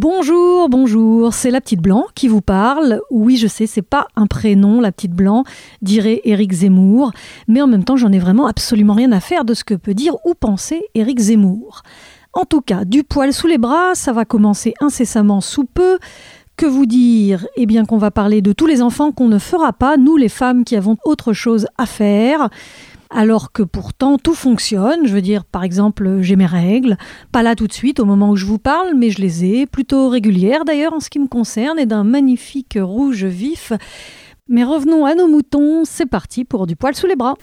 Bonjour, bonjour, c'est la petite Blanc qui vous parle. Oui, je sais, c'est pas un prénom, la petite Blanc, dirait Éric Zemmour, mais en même temps, j'en ai vraiment absolument rien à faire de ce que peut dire ou penser Éric Zemmour. En tout cas, du poil sous les bras, ça va commencer incessamment sous peu. Que vous dire? Eh bien qu'on va parler de tous les enfants qu'on ne fera pas, nous les femmes qui avons autre chose à faire alors que pourtant tout fonctionne. Je veux dire, par exemple, j'ai mes règles, pas là tout de suite au moment où je vous parle, mais je les ai, plutôt régulières d'ailleurs en ce qui me concerne, et d'un magnifique rouge vif. Mais revenons à nos moutons, c'est parti pour du poil sous les bras.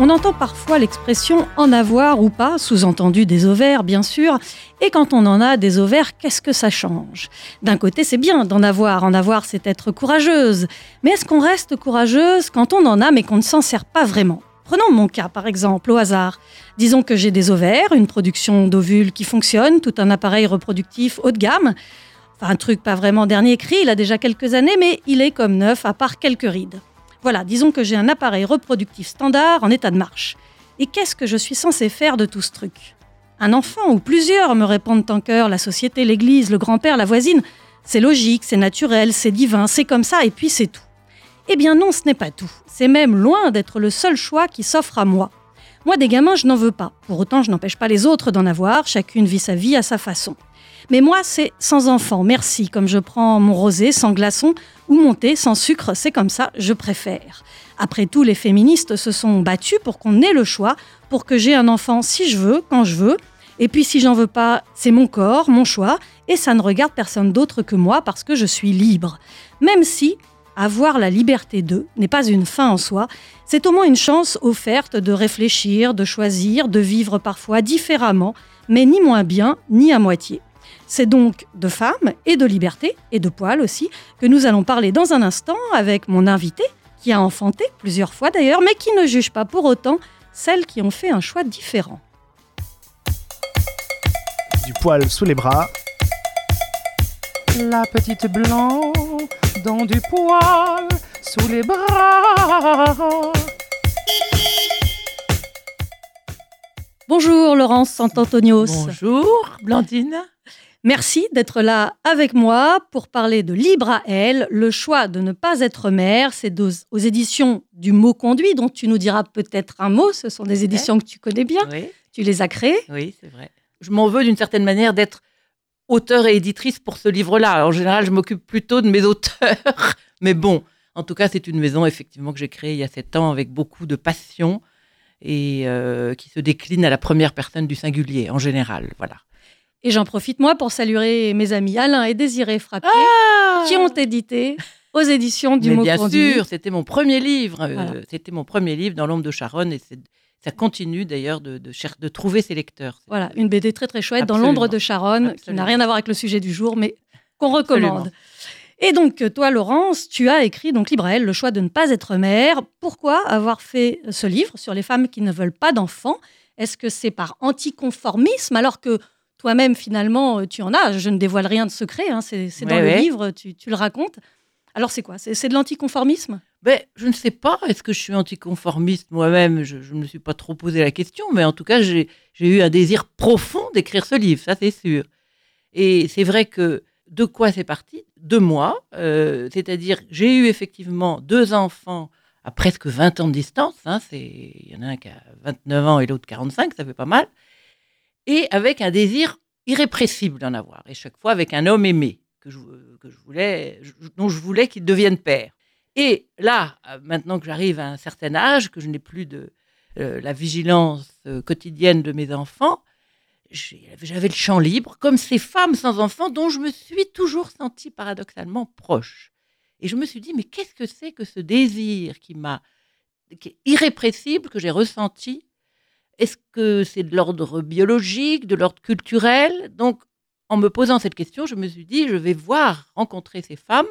On entend parfois l'expression en avoir ou pas, sous-entendu des ovaires bien sûr, et quand on en a des ovaires, qu'est-ce que ça change? D'un côté, c'est bien d'en avoir, en avoir c'est être courageuse, mais est-ce qu'on reste courageuse quand on en a mais qu'on ne s'en sert pas vraiment? Prenons mon cas par exemple, au hasard. Disons que j'ai des ovaires, une production d'ovules qui fonctionne, tout un appareil reproductif haut de gamme. Enfin, un truc pas vraiment dernier cri, il a déjà quelques années, mais il est comme neuf, à part quelques rides. Voilà, disons que j'ai un appareil reproductif standard en état de marche. Et qu'est-ce que je suis censé faire de tout ce truc? Un enfant ou plusieurs me répondent en cœur, la société, l'église, le grand-père, la voisine. C'est logique, c'est naturel, c'est divin, c'est comme ça, et puis c'est tout. Eh bien non, ce n'est pas tout. C'est même loin d'être le seul choix qui s'offre à moi. Moi, des gamins, je n'en veux pas. Pour autant, je n'empêche pas les autres d'en avoir, chacune vit sa vie à sa façon. Mais moi, c'est sans enfant, merci, comme je prends mon rosé sans glaçon ou mon thé sans sucre, c'est comme ça, je préfère. Après tout, les féministes se sont battues pour qu'on ait le choix, pour que j'ai un enfant si je veux, quand je veux. Et puis si j'en veux pas, c'est mon corps, mon choix, et ça ne regarde personne d'autre que moi parce que je suis libre. Même si avoir la liberté d'eux n'est pas une fin en soi, c'est au moins une chance offerte de réfléchir, de choisir, de vivre parfois différemment, mais ni moins bien, ni à moitié. C'est donc de femmes et de liberté, et de poils aussi, que nous allons parler dans un instant avec mon invité, qui a enfanté plusieurs fois d'ailleurs, mais qui ne juge pas pour autant celles qui ont fait un choix différent. Du poil sous les bras. La petite blanc dans du poil sous les bras. Bonjour Laurence Santantonios. Bonjour Blandine. Merci d'être là avec moi pour parler de Libre à elle, le choix de ne pas être mère. C'est aux éditions du mot conduit, dont tu nous diras peut-être un mot. Ce sont des éditions que tu connais bien. Oui, Tu les as créées. oui c'est vrai. Je m'en veux d'une certaine manière d'être auteur et éditrice pour ce livre-là. En général, je m'occupe plutôt de mes auteurs. Mais bon, en tout cas, c'est une maison effectivement que j'ai créée il y a sept ans avec beaucoup de passion et euh, qui se décline à la première personne du singulier en général. Voilà. Et j'en profite moi pour saluer mes amis Alain et Désiré Frappier qui ont édité aux éditions du Mais mot bien conduit. sûr, c'était mon premier livre. euh. C'était mon premier livre dans l'ombre de Charonne et ça continue d'ailleurs de, de, de trouver ses lecteurs. Voilà, une BD très très chouette dans l'ombre de Charonne, qui n'a rien à voir avec le sujet du jour, mais qu'on recommande. Absolument. Et donc, toi, Laurence, tu as écrit donc Libre à elle, le choix de ne pas être mère. Pourquoi avoir fait ce livre sur les femmes qui ne veulent pas d'enfants? Est-ce que c'est par anticonformisme, alors que toi-même, finalement, tu en as. Je ne dévoile rien de secret, hein, c'est dans Ouais, le livre, tu, tu le racontes. Alors, c'est quoi? C'est de l'anticonformisme? Ben, je ne sais pas, est-ce que je suis anticonformiste moi-même? Je ne me suis pas trop posé la question, mais en tout cas, j'ai eu un désir profond d'écrire ce livre, ça c'est sûr. Et c'est vrai que de quoi c'est parti? De moi, euh, c'est-à-dire j'ai eu effectivement deux enfants à presque 20 ans de distance, hein, c'est- il y en a un qui a 29 ans et l'autre 45, ça fait pas mal, et avec un désir irrépressible d'en avoir, et chaque fois avec un homme aimé que je, que je voulais, dont je voulais qu'il devienne père. Et là, euh, maintenant que j'arrive à un certain âge, que je n'ai plus de euh, la vigilance euh, quotidienne de mes enfants, j'avais le champ libre, comme ces femmes sans enfants dont je me suis toujours sentie paradoxalement proche. Et je me suis dit, mais qu'est-ce que c'est que ce désir qui m'a qui est irrépressible, que j'ai ressenti Est-ce que c'est de l'ordre biologique, de l'ordre culturel? Donc, en me posant cette question, je me suis dit, je vais voir, rencontrer ces femmes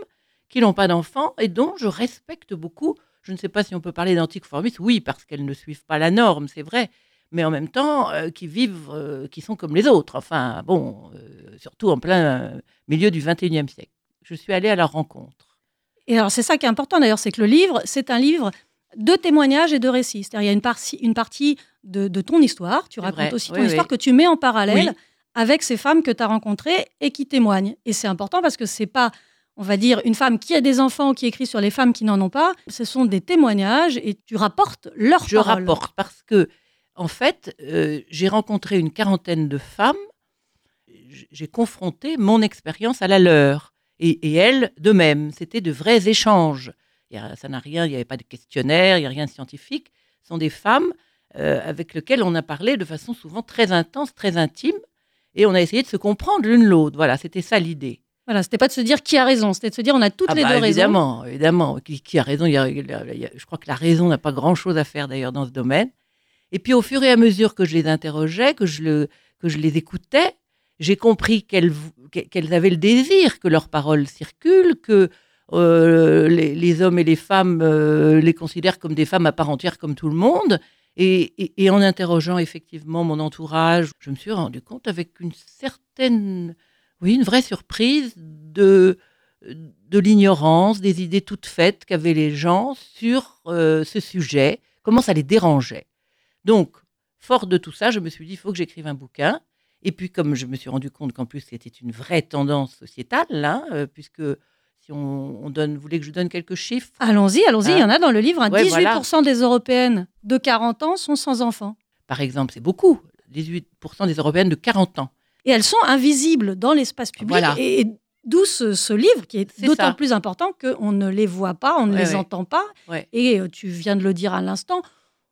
qui n'ont pas d'enfants et dont je respecte beaucoup. Je ne sais pas si on peut parler d'anticonformisme, oui, parce qu'elles ne suivent pas la norme, c'est vrai, mais en même temps, euh, qui vivent, euh, qui sont comme les autres. Enfin, bon, euh, surtout en plein milieu du 21e siècle. Je suis allée à leur rencontre. Et alors, c'est ça qui est important d'ailleurs, c'est que le livre, c'est un livre de témoignages et de récits. C'est-à-dire, il y a une, partie, une partie de, de ton histoire. Tu racontes vrai. aussi ton Oui, histoire oui. que tu mets en parallèle Oui. avec ces femmes que tu as rencontrées et qui témoignent. Et c'est important parce que c'est pas, on va dire, une femme qui a des enfants qui écrit sur les femmes qui n'en ont pas. Ce sont des témoignages et tu rapportes leurs Je paroles. rapporte parce que, en fait, euh, j'ai rencontré une quarantaine de femmes. J'ai confronté mon expérience à la leur. Et, et elles, de même. C'était de vrais échanges. Il y a- ça n'a rien, il n'y avait pas de questionnaire, il n'y a rien de scientifique. Ce sont des femmes euh, avec lesquelles on a parlé de façon souvent très intense, très intime. Et on a essayé de se comprendre l'une l'autre. Voilà, c'était ça l'idée. Voilà, c'était pas de se dire qui a raison, c'était de se dire on a toutes Ah les bah, deux raisons. évidemment, évidemment. Qui, qui a raison il y a- il y a- il y a- Je crois que la raison n'a pas grand-chose à faire d'ailleurs dans ce domaine. Et puis au fur et à mesure que je les interrogeais, que je, le, que je les écoutais, j'ai compris qu'elles qu'elles avaient le désir que leurs paroles circulent, que euh, les, hommes et les femmes euh, les considèrent comme des femmes à part entière comme tout le monde. Et, en interrogeant effectivement mon entourage, je me suis rendu compte avec une certaine, oui, une vraie surprise de, de l'ignorance, des idées toutes faites qu'avaient les gens sur euh, ce sujet, comment ça les dérangeait. Donc, fort de tout ça, je me suis dit, il faut que j'écrive un bouquin. Et puis, comme je me suis rendu compte qu'en plus, c'était une vraie tendance sociétale, euh, puisque si on, on donne, vous voulez que je donne quelques chiffres? Allons-y, allons-y, il y en a dans le livre. hein. Ouais, 18% des Européennes de 40 ans sont sans enfants. Par exemple, c'est beaucoup. 18% des Européennes de 40 ans. Et elles sont invisibles dans l'espace public. Voilà. Et, et d'où ce, ce livre qui est, d'autant plus important qu'on ne les voit pas, on ne Ouais, les ouais. entend pas. Et euh, tu viens de le dire à l'instant,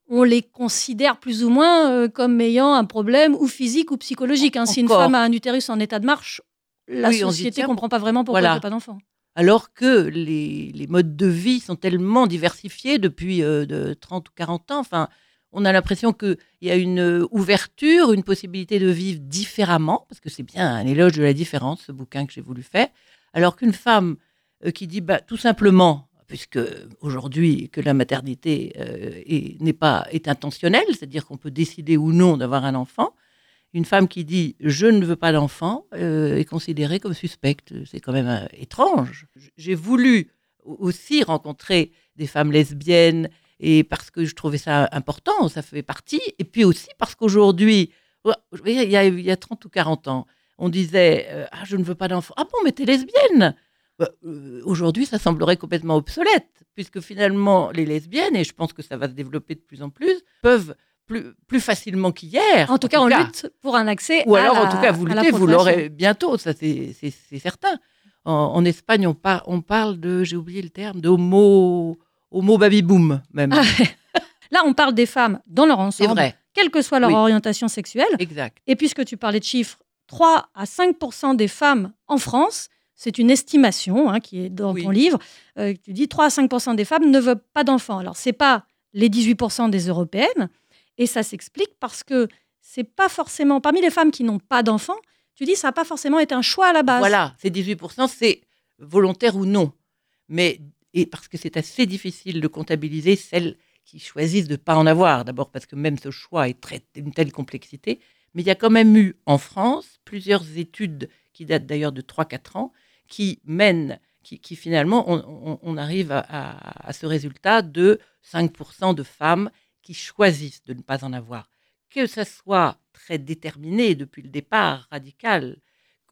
on les considère plus ou moins euh, comme ayant un problème ou physique ou psychologique. hein. Si une femme a un utérus en état de marche, la Oui, société ne comprend pas vraiment pourquoi voilà. elle n'a pas d'enfant. Alors que les, modes de vie sont tellement diversifiés depuis euh, de 30 ou 40 ans. Enfin, on a l'impression qu'il y a une euh, ouverture, une possibilité de vivre différemment, parce que c'est bien un éloge de la différence, ce bouquin que j'ai voulu faire. Alors qu'une femme euh, qui dit bah, tout simplement, puisque aujourd'hui que la maternité euh, est, n'est pas est intentionnelle, c'est-à-dire qu'on peut décider ou non d'avoir un enfant, une femme qui dit je ne veux pas d'enfant euh, est considérée comme suspecte. C'est quand même euh, étrange. J'ai voulu aussi rencontrer des femmes lesbiennes et parce que je trouvais ça important, ça fait partie. Et puis aussi parce qu'aujourd'hui, dire, il y, a, il y a 30 ou 40 ans, on disait euh, ah je ne veux pas d'enfant. Ah bon mais t'es lesbienne. Bah, Aujourd'hui, ça semblerait complètement obsolète, puisque finalement, les lesbiennes, et je pense que ça va se développer de plus en plus, peuvent plus, plus facilement qu'hier. En tout cas, on lutte pour un accès Ou à alors, la- en tout cas, vous luttez, vous l'aurez bientôt, ça c'est certain. En, en Espagne, on, par- on parle de, j'ai oublié le terme, de homo, homo baby boom même. Ah, Là, on parle des femmes dans leur ensemble, vrai, quelle que soit leur Oui. orientation sexuelle. exact. Et puisque tu parlais de chiffres, 3 à 5% des femmes en France, c'est une estimation hein, qui est dans Oui. ton livre, euh, tu dis 3 à 5% des femmes ne veulent pas d'enfants. Alors, ce n'est pas les 18% des européennes, et ça s'explique parce que c'est pas forcément, parmi les femmes qui n'ont pas d'enfants, tu dis ça n'a pas forcément été un choix à la base. Voilà, ces 18%, c'est volontaire ou non. Mais et parce que c'est assez difficile de comptabiliser celles qui choisissent de ne pas en avoir. D'abord parce que même ce choix est très, d'une telle complexité. Mais il y a quand même eu en France plusieurs études qui datent d'ailleurs de 3-4 ans qui mènent, qui, finalement, on, arrive à, à- à ce résultat de 5% de femmes qui choisissent de ne pas en avoir. Que ça soit très déterminé depuis le départ, radical,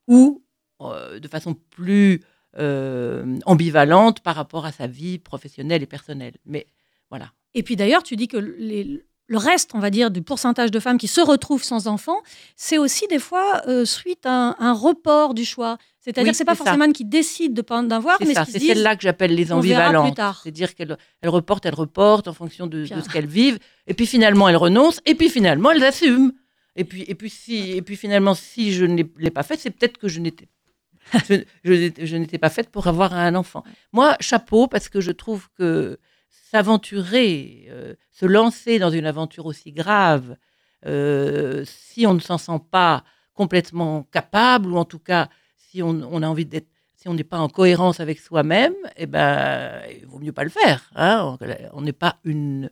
ou euh, de façon plus euh, ambivalente par rapport à sa vie professionnelle et personnelle. Mais voilà. Et puis d'ailleurs, tu dis que les- le reste, on va dire, du pourcentage de femmes qui se retrouvent sans enfants, c'est aussi des fois euh, suite à un, un report du choix. C'est-à-dire Oui, que c'est pas c'est ça. forcément qui décident de pas en avoir, C'est mais c'est disent celle-là que j'appelle les ambivalentes. C'est-à-dire qu'elles elles reportent, elles reportent en fonction de, ce qu'elles vivent. Et puis finalement, elles renoncent. Et puis finalement, elles assument. Et puis, et puis, si, et puis finalement, si je ne l'ai pas fait, c'est peut-être que je n'étais je, je n'étais- je n'étais pas faite pour avoir un enfant. Moi, chapeau, parce que je trouve que s'aventurer, euh, se lancer dans une aventure aussi grave, euh, si on ne s'en sent pas complètement capable, ou en tout cas, si on, on a envie d'être, si on n'est pas en cohérence avec soi-même, eh ben, il vaut mieux pas le faire. hein. On- n'est pas une,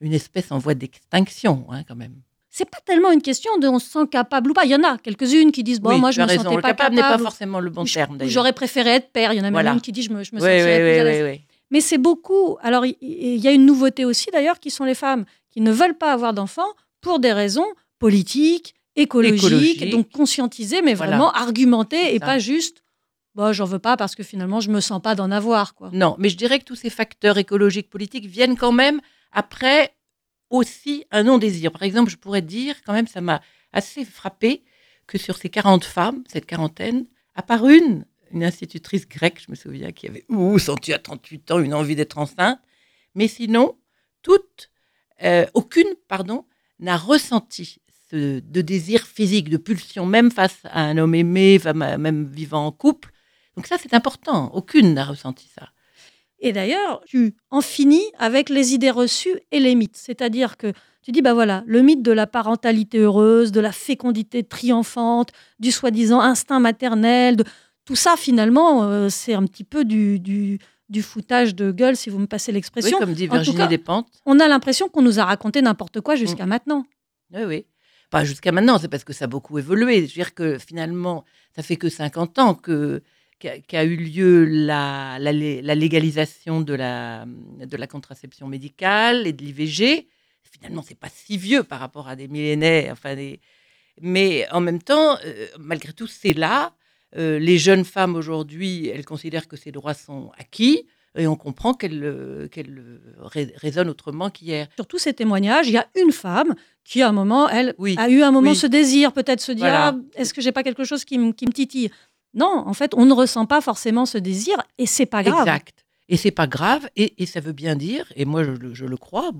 une espèce en voie d'extinction, hein, quand même. C'est pas tellement une question de on se sent capable ou pas. Il y en a quelques-unes qui disent bon, Oui, moi je me raison. sentais Le pas capable capable. n'est pas forcément le bon terme. J'aurais préféré être père. Il y en a même une qui dit je me, je me Oui, sentirais oui, Mais c'est beaucoup. Alors, il y a une nouveauté aussi, d'ailleurs, qui sont les femmes qui ne veulent pas avoir d'enfants pour des raisons politiques, écologiques, donc conscientisées, mais Voilà. vraiment argumentées et ça. pas juste. Bah, j'en veux pas parce que finalement, je me sens pas d'en avoir, quoi. Non, mais je dirais que tous ces facteurs écologiques, politiques viennent quand même après aussi un non-désir. Par exemple, je pourrais dire, quand même, ça m'a assez frappé que sur ces 40 femmes, cette quarantaine, à part une, une institutrice grecque, je me souviens, qui avait ouh, senti à 38 ans une envie d'être enceinte, mais sinon, toutes, euh, aucune, pardon, n'a ressenti ce, de désir physique, de pulsion, même face à un homme aimé, même vivant en couple. Donc ça, c'est important. Aucune n'a ressenti ça. Et d'ailleurs, tu en finis avec les idées reçues et les mythes. C'est-à-dire que tu dis, bah voilà, le mythe de la parentalité heureuse, de la fécondité triomphante, du soi-disant instinct maternel, de... tout ça, finalement, euh, c'est un petit peu du, du, du foutage de gueule, si vous me passez Oui, l'expression. comme dit Virginie Despentes. On a l'impression qu'on nous a raconté n'importe quoi jusqu'à maintenant. Oui, oui. Pas jusqu'à maintenant, c'est parce que ça a beaucoup évolué. Je veux dire que finalement, ça fait que 50 ans que qu'a eu lieu la, la, lé- la légalisation de la, de la contraception médicale et de l'IVG. Finalement, c'est pas si vieux par rapport à des millénaires. Enfin, des... Mais en même temps, euh, malgré tout, c'est là. Euh, les jeunes femmes aujourd'hui, elles considèrent que ces droits sont acquis et on comprend qu'elles euh, qu'elles, euh, rais- raisonnent autrement qu'hier. Sur tous ces témoignages, il y a une femme qui, à un moment, elle, Oui, a eu un moment oui. ce désir, peut-être se dire Voilà. Ah, est-ce que j'ai pas quelque chose qui, me- qui me titille? Non, en fait, on ne ressent pas forcément ce désir et c'est pas grave. Exact. Et c'est pas grave, et, et ça veut bien dire, et moi je, le- je le crois,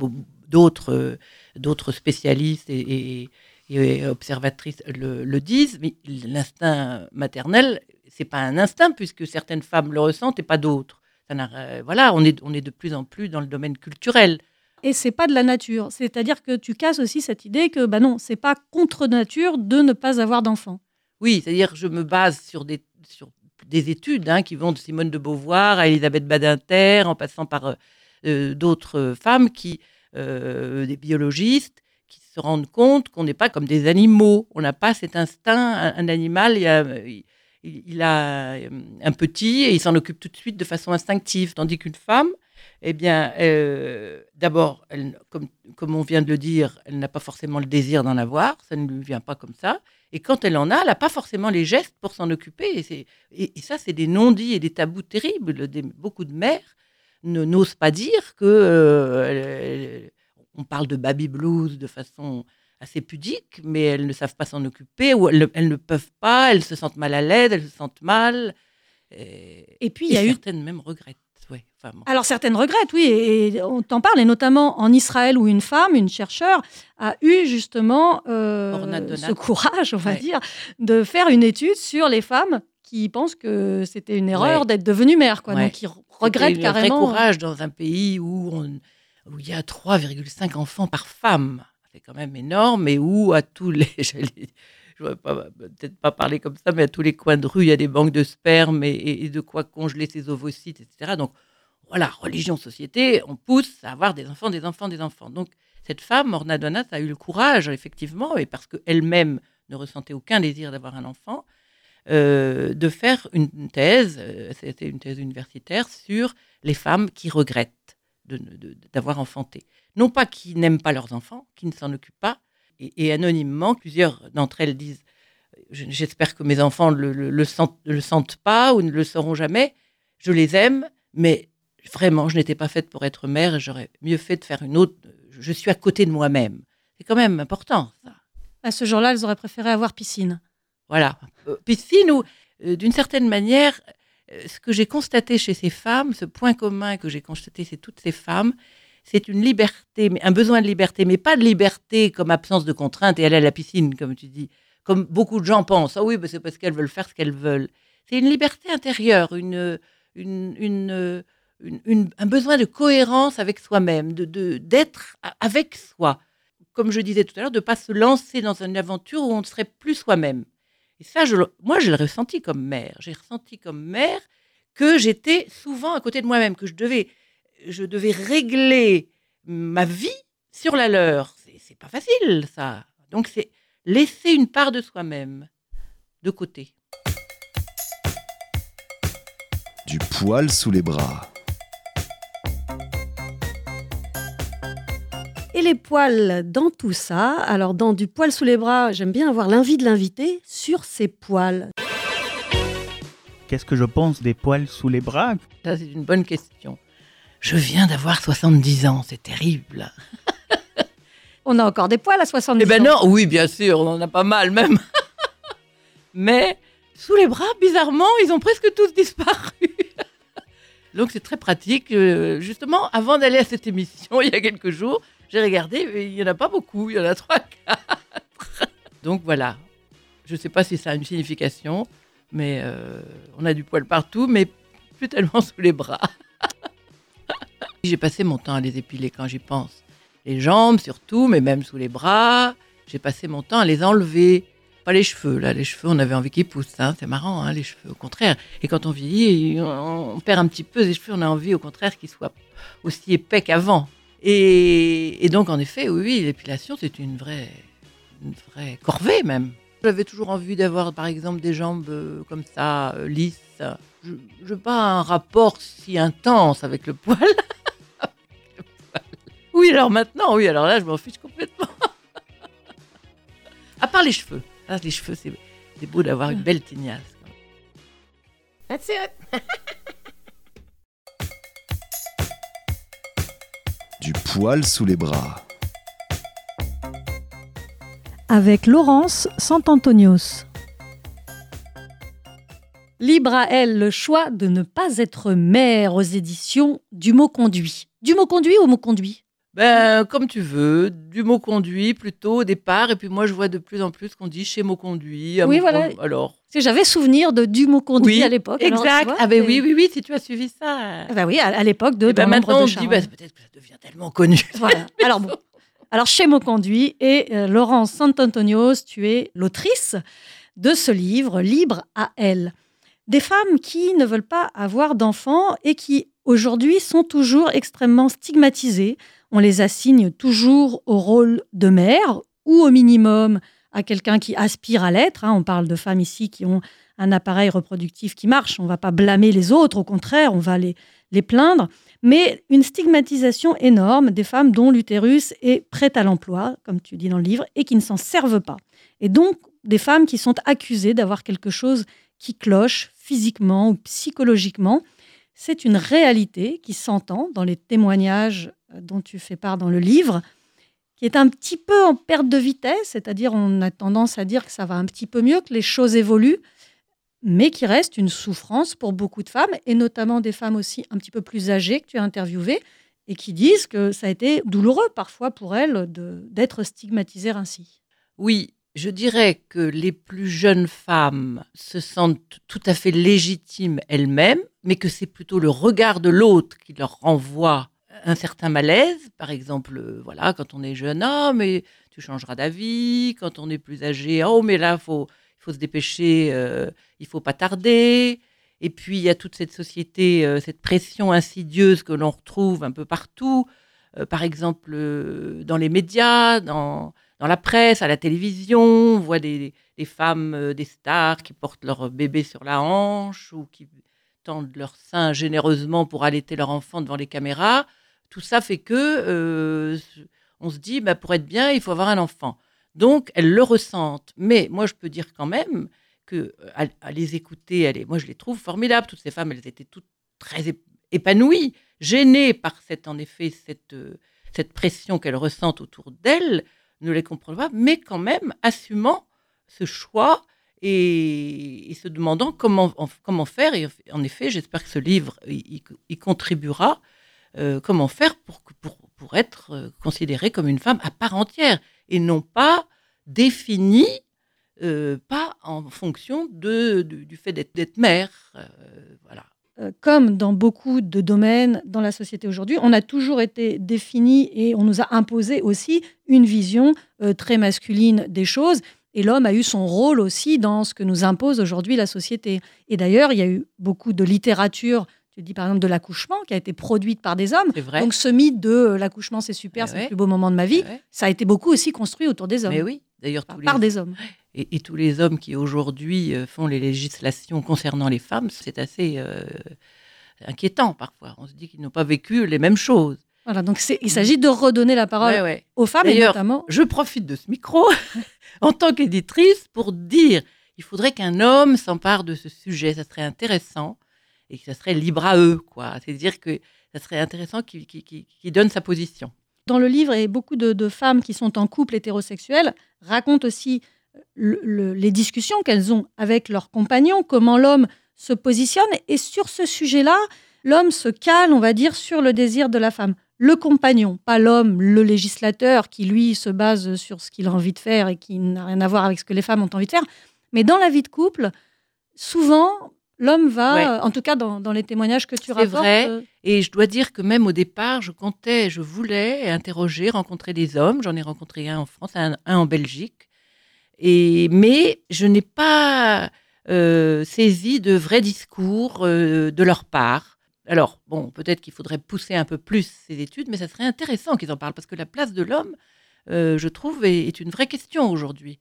d'autres d'autres spécialistes et, et- et observatrices le, le disent, mais l'instinct maternel, c'est pas un instinct puisque certaines femmes le ressentent et pas d'autres. Ça n'a- euh, voilà, on est, on est de plus en plus dans le domaine culturel. Et c'est pas de la nature. C'est-à-dire que tu casses aussi cette idée que, bah non, c'est pas contre nature de ne pas avoir d'enfant. Oui, c'est-à-dire que je me base sur des, sur des études hein, qui vont de Simone de Beauvoir à Elisabeth Badinter, en passant par euh, euh, d'autres euh, femmes, qui, euh, des biologistes, se rendent compte qu'on n'est pas comme des animaux. On n'a pas cet instinct. Un, animal, il a, euh, un petit et il s'en occupe tout de suite de façon instinctive, tandis qu'une femme, eh bien, euh, d'abord, comme, on vient de le dire, elle n'a pas forcément le désir d'en avoir, ça ne lui vient pas comme ça. Et quand elle en a, elle n'a pas forcément les gestes pour s'en occuper. Et, ça, c'est des non-dits et des tabous terribles. Beaucoup de mères n'osent pas dire que euh, on parle de baby blues de façon assez pudique, mais elles ne savent pas s'en occuper ou elles, ne- elles ne peuvent pas, elles se sentent mal à l'aide, elles se sentent mal. Et, Et puis, il y a et eu certaines même regrettent. Ouais, enfin, bon. Alors certaines regrettent, oui, et, et on t'en parle, et notamment en Israël où une femme, une chercheure, a eu justement euh, ce courage, on va Ouais. dire, de faire une étude sur les femmes qui pensent que c'était une erreur Ouais. d'être devenue mère, quoi. Donc ils regrettent C'était un vrai carrément. euh, courage dans un pays où, on- où il y a 3,5 enfants par femme. C'est quand même énorme et où à tous les. Je ne pas peut-être pas parler comme ça, mais à tous les coins de rue, il y a des banques de sperme et, de quoi congeler ses ovocytes, etc. Donc voilà, religion, société, on pousse à avoir des enfants, des enfants, des enfants. Donc cette femme, Orna Donat, a eu le courage, effectivement, et parce qu'elle-même ne ressentait aucun désir d'avoir un enfant, euh, de faire une thèse, euh, c'était une thèse universitaire, sur les femmes qui regrettent d'avoir enfanté. Non pas qui n'aiment pas leurs enfants, qui ne s'en occupent pas, et, et anonymement, plusieurs d'entre elles disent Je- J'espère que mes enfants ne le, le- le sentent, le sentent pas ou ne le sauront jamais. Je les aime, mais vraiment, je n'étais pas faite pour être mère et j'aurais mieux fait de faire une autre. Je suis à côté de moi-même. C'est quand même important, ça. À ce jour-là, elles auraient préféré avoir piscine. Voilà. Euh, Piscine, où, euh, d'une certaine manière, ce que j'ai constaté chez ces femmes, ce point commun que j'ai constaté chez toutes ces femmes, c'est une liberté, un besoin de liberté, mais pas de liberté comme absence de contrainte et aller à la piscine, comme tu dis, comme beaucoup de gens pensent. Ah oui, bah, c'est parce qu'elles veulent faire ce qu'elles veulent. C'est une liberté intérieure, une, euh, un besoin de cohérence avec soi-même, de d'être avec soi. Comme je disais tout à l'heure, de ne pas se lancer dans une aventure où on ne serait plus soi-même. Et ça, moi, je l'ai ressenti comme mère. J'ai ressenti comme mère que j'étais souvent à côté de moi-même, que je devais, je devais régler ma vie sur la leur. C'est pas facile, ça. Donc, c'est laisser une part de soi-même de côté. Du poil sous les bras. Les poils dans tout ça. Alors, dans du poil sous les bras, j'aime bien avoir l'envie de l'inviter sur ses poils. Qu'est-ce que je pense des poils sous les bras? Ça, c'est une bonne question. Je viens d'avoir 70 ans, c'est terrible. On a encore des poils à 70 Eh ben ans. non, oui, bien sûr, on en a pas mal même. Mais sous les bras, bizarrement, ils ont presque tous disparu. Donc c'est très pratique. Euh, Justement, avant d'aller à cette émission, il y a quelques jours, j'ai regardé, mais il n'y en a pas beaucoup, il y en a trois, quatre. Donc voilà. Je ne sais pas si ça a une signification, mais euh, on a du poil partout, mais plus tellement sous les bras. j'ai passé mon temps à les épiler quand j'y pense. Les jambes surtout, mais même sous les bras. J'ai passé mon temps à les enlever. Pas les cheveux, là, les cheveux, on avait envie qu'ils poussent, hein. c'est marrant, hein, les cheveux, au contraire. Et quand on vieillit, on perd un petit peu les cheveux, on a envie, au contraire, qu'ils soient aussi épais qu'avant. Et, donc, en effet, oui, l'épilation, c'est une vraie, corvée même. J'avais toujours envie d'avoir, par exemple, des jambes euh, comme ça, euh, lisses. Je n'ai pas un rapport si intense avec le poil. Oui, alors maintenant, oui, alors là, je m'en fiche complètement. à part les cheveux. Ah, les cheveux, c'est beau d'avoir une belle tignasse. That's it. Du poil sous les bras. avec Laurence Santantonios. Libre à elle le choix de ne pas être mère aux éditions du mot conduit. Du mot conduit au mot conduit? Ben, comme tu veux, du mot conduit plutôt au départ, et puis moi je vois de plus en plus qu'on dit chez mot conduit. à Oui, mot voilà. conduit. Alors, j'avais souvenir de du mot conduit Oui, à l'époque. Exact. vois, ah ben oui, oui, oui, si tu as suivi ça. Ah bah oui, à, à l'époque de Et ben Dans l'ombre maintenant on dit, ben, peut-être que ça devient tellement connu. Voilà. Alors bon. Alors chez Conduit et euh, Laurence Santantonios, tu es l'autrice de ce livre Libre à elle. Des femmes qui ne veulent pas avoir d'enfants et qui aujourd'hui sont toujours extrêmement stigmatisées. On les assigne toujours au rôle de mère ou au minimum à quelqu'un qui aspire à l'être. hein. On parle de femmes ici qui ont un appareil reproductif qui marche. On ne va pas blâmer les autres, au contraire, on va les, les plaindre mais une stigmatisation énorme des femmes dont l'utérus est prêt à l'emploi, comme tu dis dans le livre, et qui ne s'en servent pas. Et donc des femmes qui sont accusées d'avoir quelque chose qui cloche physiquement ou psychologiquement. C'est une réalité qui s'entend dans les témoignages dont tu fais part dans le livre, qui est un petit peu en perte de vitesse, c'est-à-dire on a tendance à dire que ça va un petit peu mieux, que les choses évoluent, mais qui reste une souffrance pour beaucoup de femmes, et notamment des femmes aussi un petit peu plus âgées que tu as interviewées, et qui disent que ça a été douloureux parfois pour elles d'être stigmatisées ainsi. Oui, je dirais que les plus jeunes femmes se sentent tout à fait légitimes elles-mêmes, mais que c'est plutôt le regard de l'autre qui leur renvoie un certain malaise. Par exemple, euh, voilà, quand on est jeune, oh mais tu changeras d'avis. Quand on est plus âgé, oh mais là faut il faut se dépêcher, euh, il faut pas tarder. Et puis il y a toute cette société, euh, cette pression insidieuse que l'on retrouve un peu partout. Euh, par exemple, dans les médias, dans dans la presse, à la télévision, on voit des, des femmes, des stars qui portent leur bébé sur la hanche ou qui tendent leur sein généreusement pour allaiter leur enfant devant les caméras. Tout ça fait que euh, on se dit, bah, pour être bien, il faut avoir un enfant. Donc, elles le ressentent. Mais moi, je peux dire quand même que euh, les écouter, moi, je les trouve formidables. Toutes ces femmes, elles étaient toutes très ép- épanouies, gênées par cette, en effet, euh, cette pression qu'elles ressentent autour d'elles ne les comprend pas, mais quand même assumant ce choix et, se demandant comment, en- comment faire. Et en effet, j'espère que ce livre y- y contribuera. Euh, comment faire pour, pour, pour être euh, considérée comme une femme à part entière et non pas définie, euh, pas en fonction de, du, fait d'être mère. voilà. Comme dans beaucoup de domaines dans la société aujourd'hui, on a toujours été défini et on nous a imposé aussi une vision très masculine des choses. Et l'homme a eu son rôle aussi dans ce que nous impose aujourd'hui la société. Et d'ailleurs, il y a eu beaucoup de littérature, tu dis par exemple de l'accouchement, qui a été produite par des hommes. C'est vrai. Donc ce mythe de euh, l'accouchement, c'est super, Eh c'est ouais. le plus beau moment de ma vie, Ouais. ça a été beaucoup aussi construit autour des hommes, Mais oui, d'ailleurs, par, tous par les, des hommes. et, et tous les hommes qui aujourd'hui euh, font les législations concernant les femmes, c'est assez euh, inquiétant parfois. On se dit qu'ils n'ont pas vécu les mêmes choses. Voilà, donc il s'agit de redonner la parole Ouais, ouais. aux femmes, et notamment... Je profite de ce micro en tant qu'éditrice pour dire il faudrait qu'un homme s'empare de ce sujet. Ça serait intéressant et que ça serait libre à eux, quoi. C'est-à-dire que ça serait intéressant qu'il qu'il- qu'il- qu'il donne sa position. Dans le livre, et beaucoup de, femmes qui sont en couple hétérosexuel racontent aussi le- les discussions qu'elles ont avec leurs compagnons, comment l'homme se positionne. Et sur ce sujet-là, l'homme se cale, on va dire, sur le désir de la femme. Le compagnon, pas l'homme, le législateur, qui lui se base sur ce qu'il a envie de faire et qui n'a rien à voir avec ce que les femmes ont envie de faire. Mais dans la vie de couple, souvent, l'homme va, Ouais. euh, en tout cas dans, dans les témoignages que tu C'est rapportes, vrai. euh, Et je dois dire que même au départ, je comptais, je voulais interroger, rencontrer des hommes. J'en ai rencontré un en France, un, un en Belgique. Et, mais je n'ai pas euh, saisi de vrais discours de leur part. Alors, bon, peut-être qu'il faudrait pousser un peu plus ces études, mais ça serait intéressant qu'ils en parlent, parce que la place de l'homme, je trouve, est, est une vraie question aujourd'hui.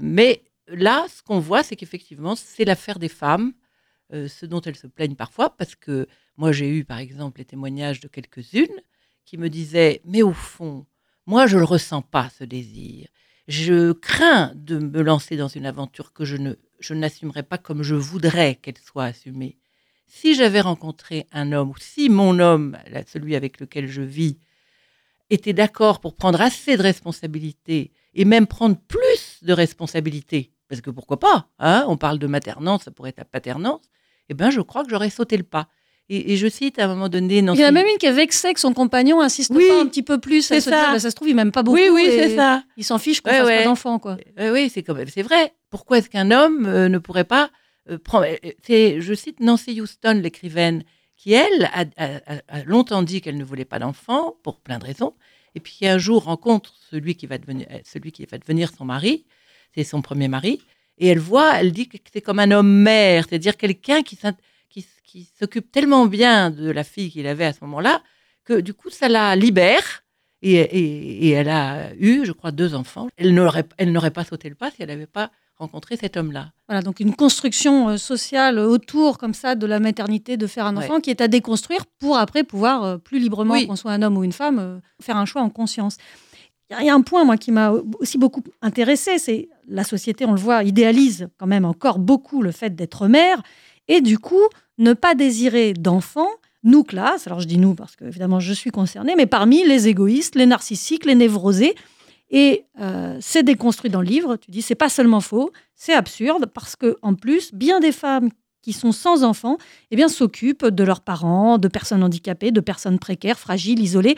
Mais là, ce qu'on voit, c'est qu'effectivement, c'est l'affaire des femmes, euh, ce dont elles se plaignent parfois, parce que moi, j'ai eu, par exemple, les témoignages de quelques-unes qui me disaient, mais au fond, moi, je ne le ressens pas, ce désir. Je crains de me lancer dans une aventure que je ne je n'assumerai pas comme je voudrais qu'elle soit assumée. Si j'avais rencontré un homme, ou si mon homme, celui avec lequel je vis, était d'accord pour prendre assez de responsabilités et même prendre plus de responsabilités, parce que pourquoi pas hein On parle de maternance, ça pourrait être la paternance. Eh bien, je crois que j'aurais sauté le pas. Et, et je cite à un moment donné. Il y en Nancy- a même une qui est vexée que son compagnon insiste Oui, pas un petit peu plus. C'est ça. bah, ça se trouve, il m'aime pas beaucoup. Oui, oui, c'est ça. Il s'en fiche qu'on Ouais, fasse ouais. pas d'enfants, quoi. Euh, oui, c'est quand même, c'est vrai. Pourquoi est-ce qu'un homme euh, ne pourrait pas euh, prendre Je cite Nancy Houston, l'écrivaine, qui elle a, a- a- a longtemps dit qu'elle ne voulait pas d'enfant pour plein de raisons, et puis qui un jour rencontre celui qui va devenir, celui qui va devenir son mari, c'est son premier mari, et elle voit, elle dit que c'est comme un homme mère, c'est-à-dire quelqu'un qui, s'occupe tellement bien de la fille qu'il avait à ce moment-là que du coup ça la libère. Et, et- et elle a eu, je crois, deux enfants. Elle n'aurait, elle n'aurait pas sauté le pas si elle n'avait pas rencontré cet homme-là. Voilà, donc une construction euh, sociale autour, comme ça, de la maternité, de faire un Ouais. enfant, qui est à déconstruire pour après pouvoir, euh, plus librement, Oui. qu'on soit un homme ou une femme, euh, faire un choix en conscience. Il y a- un point, moi, qui m'a aussi beaucoup intéressé, c'est la société, on le voit, idéalise quand même encore beaucoup le fait d'être mère, et du coup, ne pas désirer d'enfants, nous, classe, alors je dis nous parce que évidemment je suis concernée, mais parmi les égoïstes, les narcissiques, les névrosés, et euh, c'est déconstruit dans le livre. Tu dis, c'est pas seulement faux, c'est absurde parce que en plus, bien des femmes qui sont sans enfants, eh bien, s'occupent de leurs parents, de personnes handicapées, de personnes précaires, fragiles, isolées.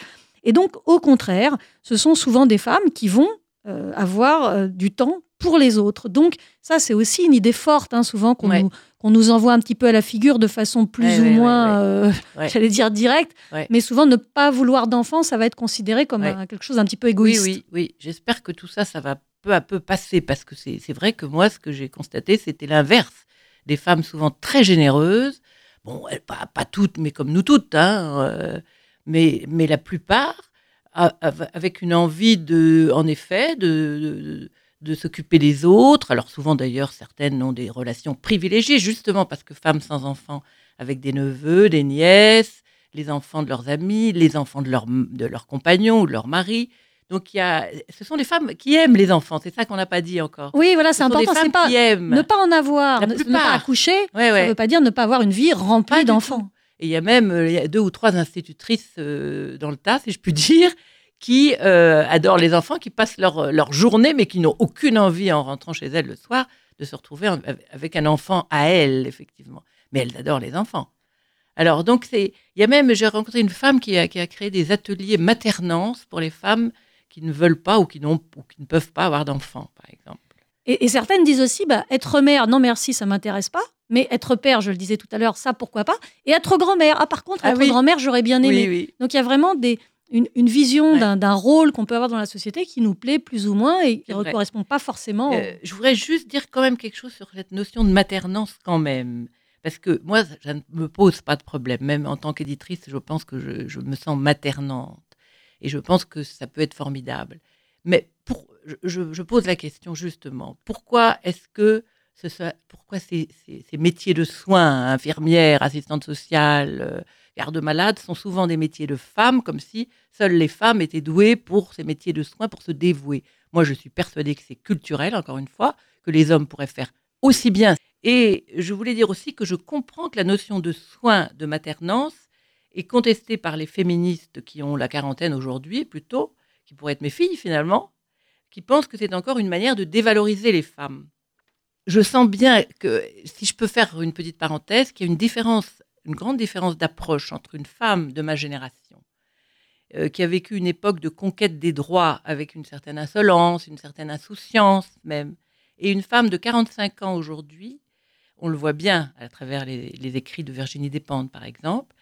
Et donc, au contraire, ce sont souvent des femmes qui vont euh, avoir euh, du temps pour les autres. Donc, ça, c'est aussi une idée forte, hein, souvent qu'on Ouais. nous, envoie un petit peu à la figure de façon plus Ouais, ou ouais, moins, euh, j'allais dire directe. Mais souvent, ne pas vouloir d'enfants, ça va être considéré comme un- quelque chose d'un petit peu Oui, égoïste. oui, oui. J'espère que tout ça, ça va peu à peu passer parce que c'est vrai que moi, ce que j'ai constaté, c'était l'inverse. Des femmes souvent très généreuses, bon, elles- pas, pas toutes, mais comme nous toutes, hein, mais, mais la plupart, avec une envie de, en effet, de, de, de s'occuper des autres. Alors souvent d'ailleurs, certaines ont des relations privilégiées, justement parce que femmes sans enfants, avec des neveux, des nièces, les enfants de leurs amis, les enfants de leurs de compagnons ou de leurs maris. Donc il y a, ce sont des femmes qui aiment les enfants. C'est ça qu'on n'a pas dit encore. Oui, voilà, Ce c'est des important. C'est femmes pas qui aiment. ne pas en avoir, ne, pas accoucher. Ouais, Ça ne veut pas dire ne pas avoir une vie remplie d'enfants. Et il y a même euh, deux ou trois institutrices euh, dans le tas, si je puis dire, qui euh, adorent les enfants, qui passent leur, journée, mais qui n'ont aucune envie, en rentrant chez elles le soir, de se retrouver avec un enfant à elles, effectivement. Mais elles adorent les enfants. Alors, donc, il y a même, j'ai rencontré une femme qui a, créé des ateliers maternance pour les femmes qui ne veulent pas ou qui, ou qui ne peuvent pas avoir d'enfants, par exemple. Et, certaines disent aussi, bah, être mère, non merci, ça m'intéresse pas. Mais être père, je le disais tout à l'heure, ça pourquoi pas. Et être grand-mère, ah par contre, Ah être oui. grand-mère, j'aurais bien aimé. Oui, oui. Donc il y a vraiment des, une, une vision Ouais. d'un, rôle qu'on peut avoir dans la société qui nous plaît plus ou moins et qui ne correspond pas forcément. Euh, je voudrais juste dire quand même quelque chose sur cette notion de maternance quand même. Parce que moi, ça ne me pose pas de problème. Même en tant qu'éditrice, je pense que je, je me sens maternante. Et je pense que ça peut être formidable. Mais pour, je- je, je pose la question justement, pourquoi est-ce que pourquoi ces, ces- métiers de soins, infirmières, assistantes sociales, euh, gardes-malades sont souvent des métiers de femmes, comme si seules les femmes étaient douées pour ces métiers de soins, pour se dévouer. Moi, je suis persuadée que c'est culturel, encore une fois, que les hommes pourraient faire aussi bien. Et je voulais dire aussi que je comprends que la notion de soin de maternance est contestée par les féministes qui ont la quarantaine aujourd'hui, plutôt, qui pourraient être mes filles finalement, qui pensent que c'est encore une manière de dévaloriser les femmes. Je sens bien que, si je peux faire une petite parenthèse, qu'il y a une différence, une grande différence d'approche entre une femme de ma génération, euh, qui a vécu une époque de conquête des droits avec une certaine insolence, une certaine insouciance même, et une femme de 45 ans aujourd'hui, on le voit bien à travers les, écrits de Virginie Despentes, par exemple,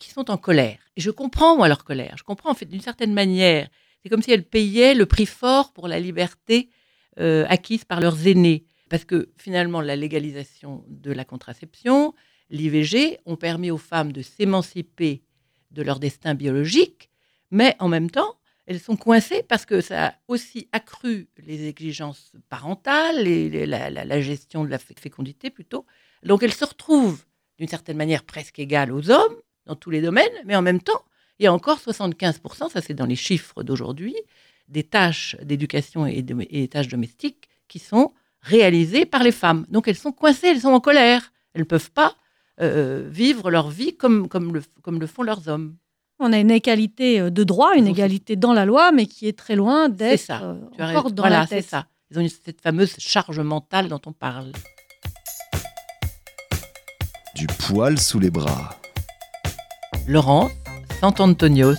qui sont en colère. Et je comprends, moi, leur colère. Je comprends, en fait, d'une certaine manière. C'est comme si elles payaient le prix fort pour la liberté euh, acquise par leurs aînés. Parce que finalement, la légalisation de la contraception, l'IVG, ont permis aux femmes de s'émanciper de leur destin biologique, mais en même temps, elles sont coincées parce que ça a aussi accru les exigences parentales et la, gestion de la fécondité plutôt. Donc elles se retrouvent d'une certaine manière presque égales aux hommes dans tous les domaines, mais en même temps, il y a encore 75%, ça c'est dans les chiffres d'aujourd'hui, des tâches d'éducation et, des tâches domestiques qui sont réalisées par les femmes. Donc elles sont coincées, elles sont en colère. Elles ne peuvent pas euh, vivre leur vie comme, comme, le, comme le font leurs hommes. On a une égalité euh, de droit, une égalité dans la loi, mais qui est très loin d'être euh, encore dans voilà, la tête. c'est ça. Ils ont cette fameuse charge mentale dont on parle. Du poil sous les bras. Laurence Sant'Antonios.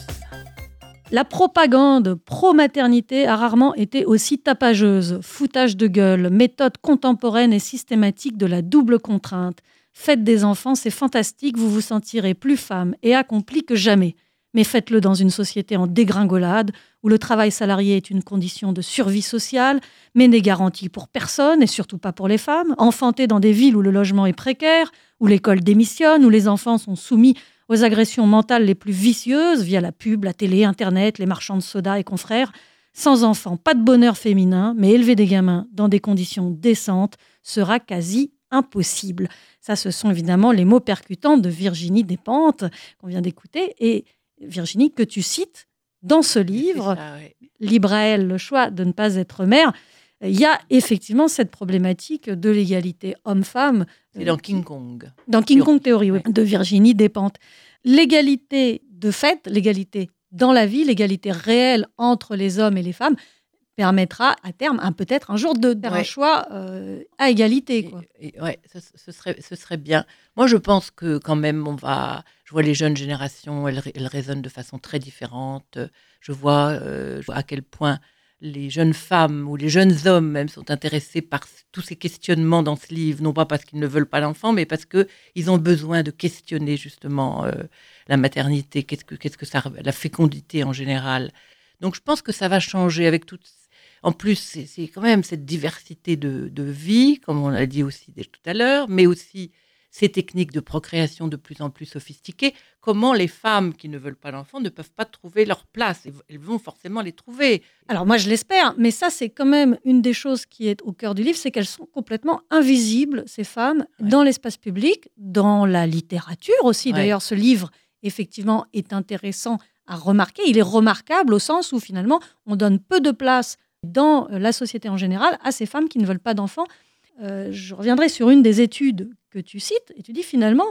La propagande pro-maternité a rarement été aussi tapageuse. Foutage de gueule, méthode contemporaine et systématique de la double contrainte. Faites des enfants, c'est fantastique, vous vous sentirez plus femme et accomplie que jamais mais faites-le dans une société en dégringolade, où le travail salarié est une condition de survie sociale, mais n'est garanti pour personne, et surtout pas pour les femmes, enfanté dans des villes où le logement est précaire, où l'école démissionne, où les enfants sont soumis aux agressions mentales les plus vicieuses via la pub, la télé, Internet, les marchands de soda et confrères. Sans enfants, pas de bonheur féminin, mais élever des gamins dans des conditions décentes sera quasi impossible. Ça, ce sont évidemment les mots percutants de Virginie Despentes qu'on vient d'écouter. Et Virginie, que tu cites dans ce livre, Libre à elle le choix de ne pas être mère. Il y a effectivement cette problématique de l'égalité homme-femme. C'est dans King Kong. Dans King Kong Théorie, de Virginie Despentes. L'égalité de fait, l'égalité dans la vie, l'égalité réelle entre les hommes et les femmes, permettra à terme, peut-être un jour, de faire un choix euh, à égalité. Oui, ce, serait, ce serait bien. Moi, je pense que quand même, on va. Je vois les jeunes générations, elles, elles raisonnent de façon très différente. Je vois, euh, je vois à quel point les jeunes femmes ou les jeunes hommes même sont intéressés par tous ces questionnements dans ce livre, non pas parce qu'ils ne veulent pas d'enfants, mais parce qu'ils ont besoin de questionner justement euh, la maternité, qu'est-ce que, qu'est-ce que ça, la fécondité en général. Donc je pense que ça va changer avec toutes en plus, c'est quand même cette diversité de, vie, comme on l'a dit aussi tout à l'heure, mais aussi ces techniques de procréation de plus en plus sophistiquées. Comment les femmes qui ne veulent pas d'enfants ne peuvent pas trouver leur place? Elles vont forcément les trouver. Alors moi, je l'espère, mais ça, c'est quand même une des choses qui est au cœur du livre, c'est qu'elles sont complètement invisibles, ces femmes, dans l'espace public, dans la littérature aussi. D'ailleurs, ce livre, effectivement, est intéressant à remarquer. Il est remarquable au sens où finalement, on donne peu de place dans la société en général à ces femmes qui ne veulent pas d'enfants. Euh, je reviendrai sur une des études que tu cites, et tu dis finalement,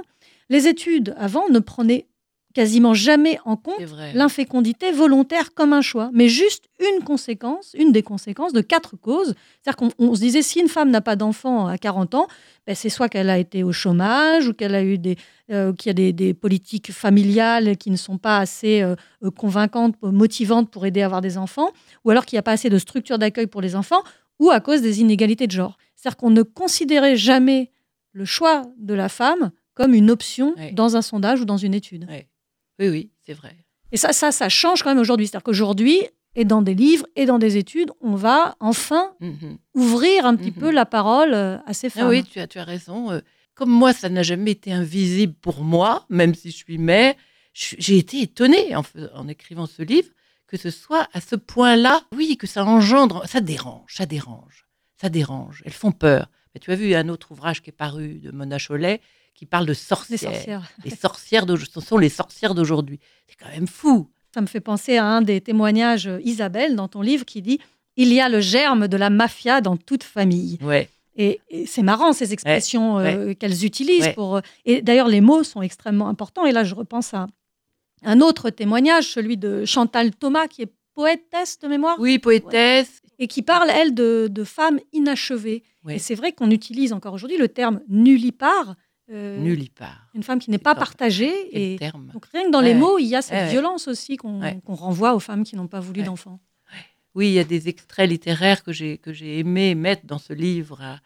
les études avant ne prenaient quasiment jamais en compte l'infécondité volontaire comme un choix, mais juste une conséquence, une des conséquences de quatre causes. C'est-à-dire qu'on se disait, si une femme n'a pas d'enfant à 40 ans, ben c'est soit qu'elle a été au chômage, ou qu'elle a eu des, euh, qu'il y a des, politiques familiales qui ne sont pas assez euh, convaincantes, motivantes pour aider à avoir des enfants, ou alors qu'il n'y a pas assez de structures d'accueil pour les enfants, ou à cause des inégalités de genre. C'est-à-dire qu'on ne considérait jamais le choix de la femme comme une option dans un sondage ou dans une étude. Oui, oui, c'est vrai. Et ça, ça, ça change quand même aujourd'hui. C'est-à-dire qu'aujourd'hui, et dans des livres et dans des études, on va enfin mhm. ouvrir un petit mhm. peu la parole euh, à ces ah femmes. oui, tu as, tu as raison. Euh, comme moi, ça n'a jamais été invisible pour moi, même si je suis mère, j'ai été étonnée en, en, écrivant ce livre que ce soit à ce point-là, oui, que ça engendre, ça dérange, ça dérange, ça dérange. Elles font peur. Mais tu as vu un autre ouvrage qui est paru de Mona Cholet qui parle de Les sorcières. sorcières. Les sorcières d'aujourd'hui, ce sont les sorcières d'aujourd'hui. C'est quand même fou. Ça me fait penser à un des témoignages, euh, Isabelle, dans ton livre, qui dit Il y a le germe de la mafia dans toute famille. Ouais. Et, et c'est marrant ces expressions euh, qu'elles utilisent. Ouais. Pour, euh, et d'ailleurs, les mots sont extrêmement importants. Et là, je repense à un autre témoignage, celui de Chantal Thomas, qui est poétesse de mémoire? Oui, poétesse. Et qui parle, elle, de, de femmes inachevées. Et c'est vrai qu'on utilise encore aujourd'hui le terme nullipare. euh, Nullipare. Une femme qui n'est pas partagée. Et terme. donc rien que dans Ouais, les ouais. mots, il y a cette Ouais, violence aussi qu'on renvoie aux femmes qui n'ont pas voulu d'enfants. Oui, il y a des extraits littéraires que j'ai que j'ai aimé mettre dans ce livre. à-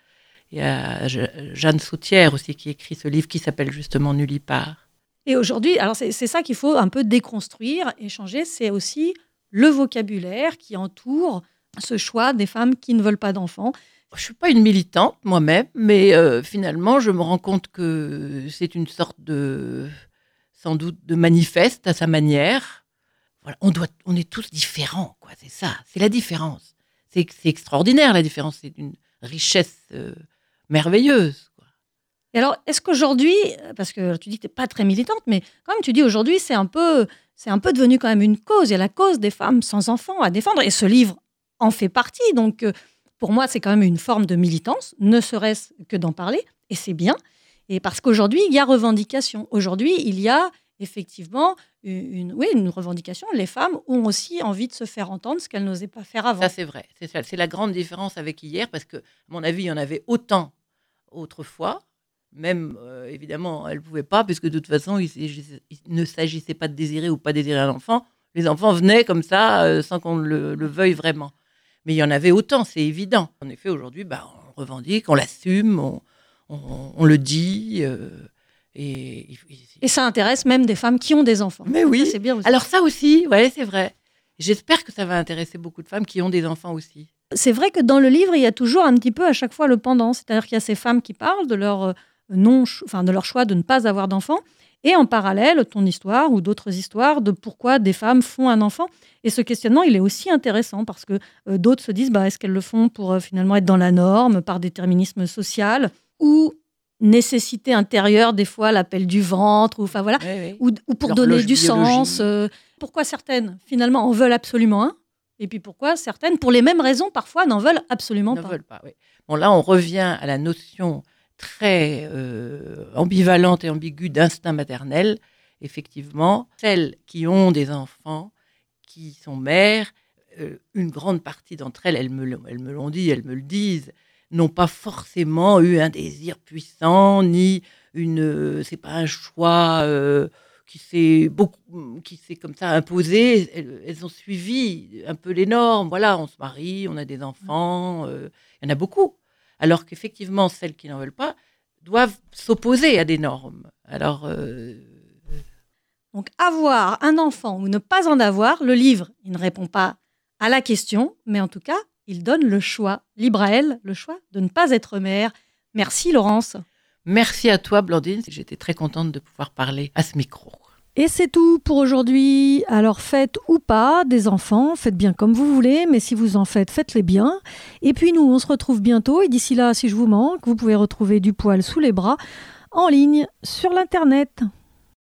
Il y a Je- Jeanne Sautière aussi qui écrit ce livre qui s'appelle justement Nullipare. Et aujourd'hui, alors c'est c'est ça qu'il faut un peu déconstruire et changer, c'est aussi le vocabulaire qui entoure ce choix des femmes qui ne veulent pas d'enfants. Je suis pas une militante moi-même, mais euh, finalement, je me rends compte que c'est une sorte de, sans doute, de manifeste à sa manière. Voilà, on doit, on est tous différents, quoi. C'est ça, c'est la différence. C'est c'est extraordinaire la différence. C'est une richesse euh, merveilleuse. quoi. Et alors, est-ce qu'aujourd'hui, parce que tu dis que tu n'es pas très militante, mais quand même tu dis aujourd'hui, c'est un, peu, c'est un peu devenu quand même une cause. Il y a la cause des femmes sans enfants à défendre, et ce livre en fait partie. Donc, euh, pour moi, c'est quand même une forme de militance, ne serait-ce que d'en parler, et c'est bien. Et parce qu'aujourd'hui, il y a revendication. Aujourd'hui, il y a effectivement une, oui, une revendication. Les femmes ont aussi envie de se faire entendre ce qu'elles n'osaient pas faire avant. Ça, c'est vrai. C'est ça. C'est la grande différence avec hier, parce que, mon avis, il y en avait autant autrefois. Même, euh, évidemment, elles ne pouvaient pas, puisque de toute façon, il, ne s'agissait pas de désirer ou pas désirer un enfant. Les enfants venaient comme ça, euh, sans qu'on le veuille vraiment. Mais il y en avait autant, c'est évident. En effet, aujourd'hui, bah, on revendique, on l'assume, on, on- on le dit. euh, et, ça intéresse même des femmes qui ont des enfants. Mais oui. C'est bien aussi. Alors ça aussi, ouais, c'est vrai. J'espère que ça va intéresser beaucoup de femmes qui ont des enfants aussi. c'est vrai que dans le livre, il y a toujours un petit peu à chaque fois le pendant. C'est-à-dire qu'il y a ces femmes qui parlent de leur, euh, non, enfin, de leur choix de ne pas avoir d'enfants. Et en parallèle, ton histoire ou d'autres histoires de pourquoi des femmes font un enfant. Et ce questionnement, il est aussi intéressant parce que euh, d'autres se disent, bah, est-ce qu'elles le font pour euh, finalement être dans la norme, par déterminisme social, ou nécessité intérieure, des fois l'appel du ventre, ou enfin voilà, ou, ou pour donner du sens. euh, pourquoi certaines, finalement, en veulent absolument un Et puis pourquoi certaines, pour les mêmes raisons, parfois, n'en veulent absolument pas veulent pas. oui. Bon, là, on revient à la notion très euh, ambivalente et ambiguë d'instinct maternel. Effectivement, celles qui ont des enfants, qui sont mères, euh, une grande partie d'entre elles, elles me, l'ont- dit, elles me le disent, n'ont pas forcément eu un désir puissant, ni une. euh, c'est pas un choix qui s'est qui s'est comme ça imposé. Elles, ont suivi un peu les normes. Voilà, on se marie, on a des enfants. il y en a beaucoup. Alors qu'effectivement, celles qui n'en veulent pas doivent s'opposer à des normes. Alors, euh, Donc, avoir un enfant ou ne pas en avoir, le livre, il ne répond pas à la question, mais en tout cas, il donne le choix, libre à elle, le choix de ne pas être mère. Merci Laurence. merci à toi, Blandine. J'étais très contente de pouvoir parler à ce micro. Et c'est tout pour aujourd'hui. Alors faites ou pas des enfants, faites bien comme vous voulez, mais si vous en faites, faites-les bien. Et puis nous, on se retrouve bientôt. Et d'ici là, si je vous manque, vous pouvez retrouver du poil sous les bras en ligne sur l'Internet.